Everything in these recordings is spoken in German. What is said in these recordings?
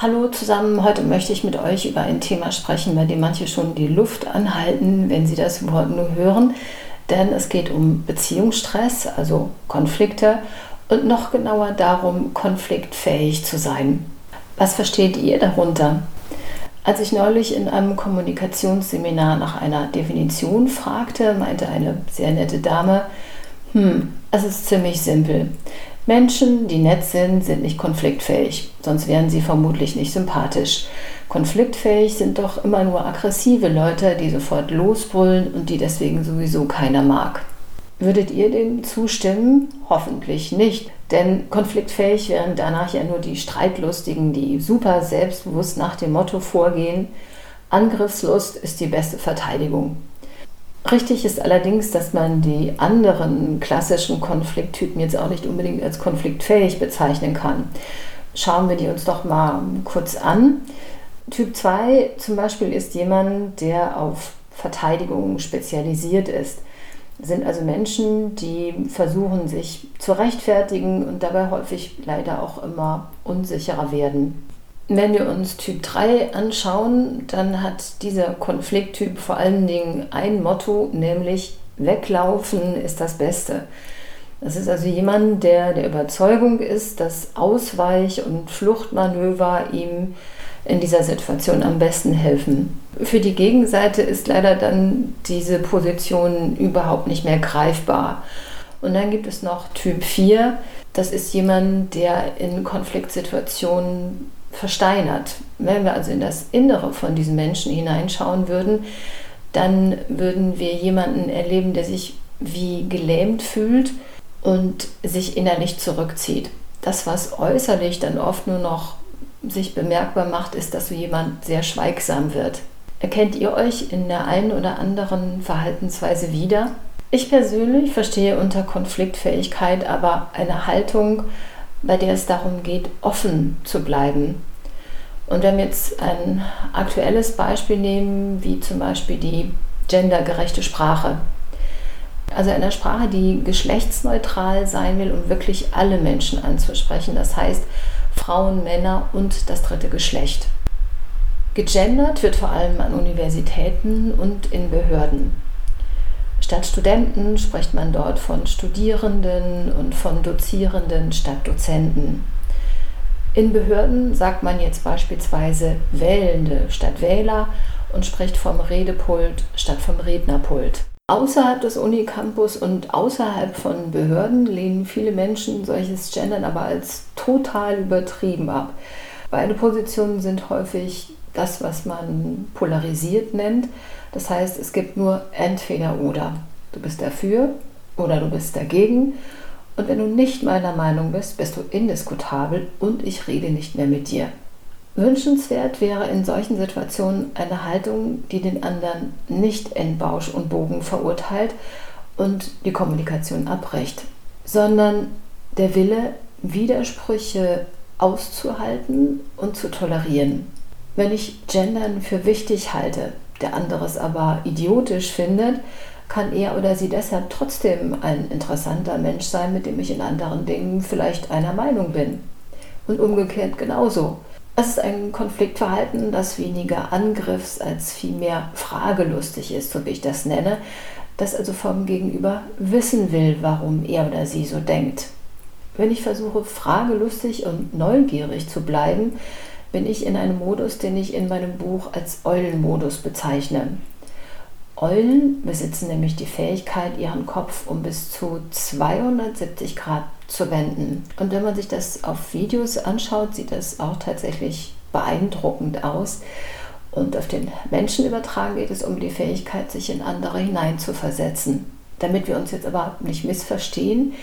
Hallo zusammen, heute möchte ich mit euch über ein Thema sprechen, bei dem manche schon die Luft anhalten, wenn sie das Wort nur hören. Denn es geht um Beziehungsstress, also Konflikte und noch genauer darum, konfliktfähig zu sein. Was versteht ihr darunter? Als ich neulich in einem Kommunikationsseminar nach einer Definition fragte, meinte eine sehr nette Dame, hm, es ist ziemlich simpel. Menschen, die nett sind, sind nicht konfliktfähig, sonst wären sie vermutlich nicht sympathisch. Konfliktfähig sind doch immer nur aggressive Leute, die sofort losbrüllen und die deswegen sowieso keiner mag. Würdet ihr dem zustimmen? Hoffentlich nicht. Denn konfliktfähig wären danach ja nur die Streitlustigen, die super selbstbewusst nach dem Motto vorgehen, Angriffslust ist die beste Verteidigung. Richtig ist allerdings, dass man die anderen klassischen Konflikttypen jetzt auch nicht unbedingt als konfliktfähig bezeichnen kann. Schauen wir die uns doch mal kurz an. Typ 2 zum Beispiel ist jemand, der auf Verteidigung spezialisiert ist. Das sind also Menschen, die versuchen, sich zu rechtfertigen und dabei häufig leider auch immer unsicherer werden. Wenn wir uns Typ 3 anschauen, dann hat dieser Konflikttyp vor allen Dingen ein Motto, nämlich weglaufen ist das Beste. Das ist also jemand, der der Überzeugung ist, dass Ausweich- und Fluchtmanöver ihm in dieser Situation am besten helfen. Für die Gegenseite ist leider dann diese Position überhaupt nicht mehr greifbar. Und dann gibt es noch Typ 4. Das ist jemand, der in Konfliktsituationen versteinert. Wenn wir also in das Innere von diesen Menschen hineinschauen würden, dann würden wir jemanden erleben, der sich wie gelähmt fühlt und sich innerlich zurückzieht. Das, was äußerlich dann oft nur noch sich bemerkbar macht, ist, dass so jemand sehr schweigsam wird. Erkennt ihr euch in der einen oder anderen Verhaltensweise wieder? Ich persönlich verstehe unter Konfliktfähigkeit aber eine Haltung, bei der es darum geht, offen zu bleiben. Und wenn wir jetzt ein aktuelles Beispiel nehmen, wie zum Beispiel die gendergerechte Sprache. Also eine Sprache, die geschlechtsneutral sein will, um wirklich alle Menschen anzusprechen. Das heißt Frauen, Männer und das dritte Geschlecht. Gegendert wird vor allem an Universitäten und in Behörden. Statt Studenten spricht man dort von Studierenden und von Dozierenden statt Dozenten. In Behörden sagt man jetzt beispielsweise Wählende statt Wähler und spricht vom Redepult statt vom Rednerpult. Außerhalb des Unicampus und außerhalb von Behörden lehnen viele Menschen solches Gendern aber als total übertrieben ab. Beide Positionen sind häufig das, was man polarisiert nennt. Das heißt, es gibt nur entweder oder. Du bist dafür oder du bist dagegen. Und wenn du nicht meiner Meinung bist, bist du indiskutabel und ich rede nicht mehr mit dir. Wünschenswert wäre in solchen Situationen eine Haltung, die den anderen nicht in Bausch und Bogen verurteilt und die Kommunikation abbricht, sondern der Wille, Widersprüche auszuhalten und zu tolerieren. Wenn ich Gendern für wichtig halte, der andere es aber idiotisch findet, kann er oder sie deshalb trotzdem ein interessanter Mensch sein, mit dem ich in anderen Dingen vielleicht einer Meinung bin. Und umgekehrt genauso. Es ist ein Konfliktverhalten, das weniger angriffs- als vielmehr fragelustig ist, so wie ich das nenne, das also vom Gegenüber wissen will, warum er oder sie so denkt. Wenn ich versuche, fragelustig und neugierig zu bleiben, bin ich in einem Modus, den ich in meinem Buch als Eulenmodus bezeichne. Eulen besitzen nämlich die Fähigkeit, ihren Kopf um bis zu 270 Grad zu wenden. Und wenn man sich das auf Videos anschaut, sieht das auch tatsächlich beeindruckend aus. Und auf den Menschen übertragen geht es um die Fähigkeit, sich in andere hineinzuversetzen. Damit wir uns jetzt aber nicht missverstehen,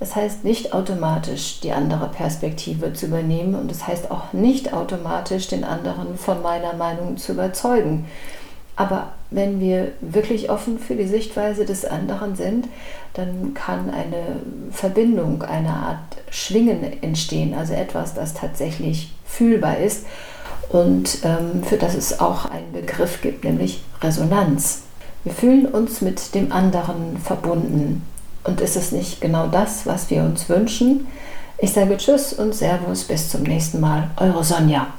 das heißt nicht automatisch die andere Perspektive zu übernehmen und das heißt auch nicht automatisch den anderen von meiner Meinung zu überzeugen. Aber wenn wir wirklich offen für die Sichtweise des anderen sind, dann kann eine Verbindung, eine Art Schwingen entstehen, also etwas, das tatsächlich fühlbar ist und ähm, für das es auch einen Begriff gibt, nämlich Resonanz. Wir fühlen uns mit dem anderen verbunden. Und ist es nicht genau das, was wir uns wünschen? Ich sage Tschüss und Servus, bis zum nächsten Mal. Eure Sonja.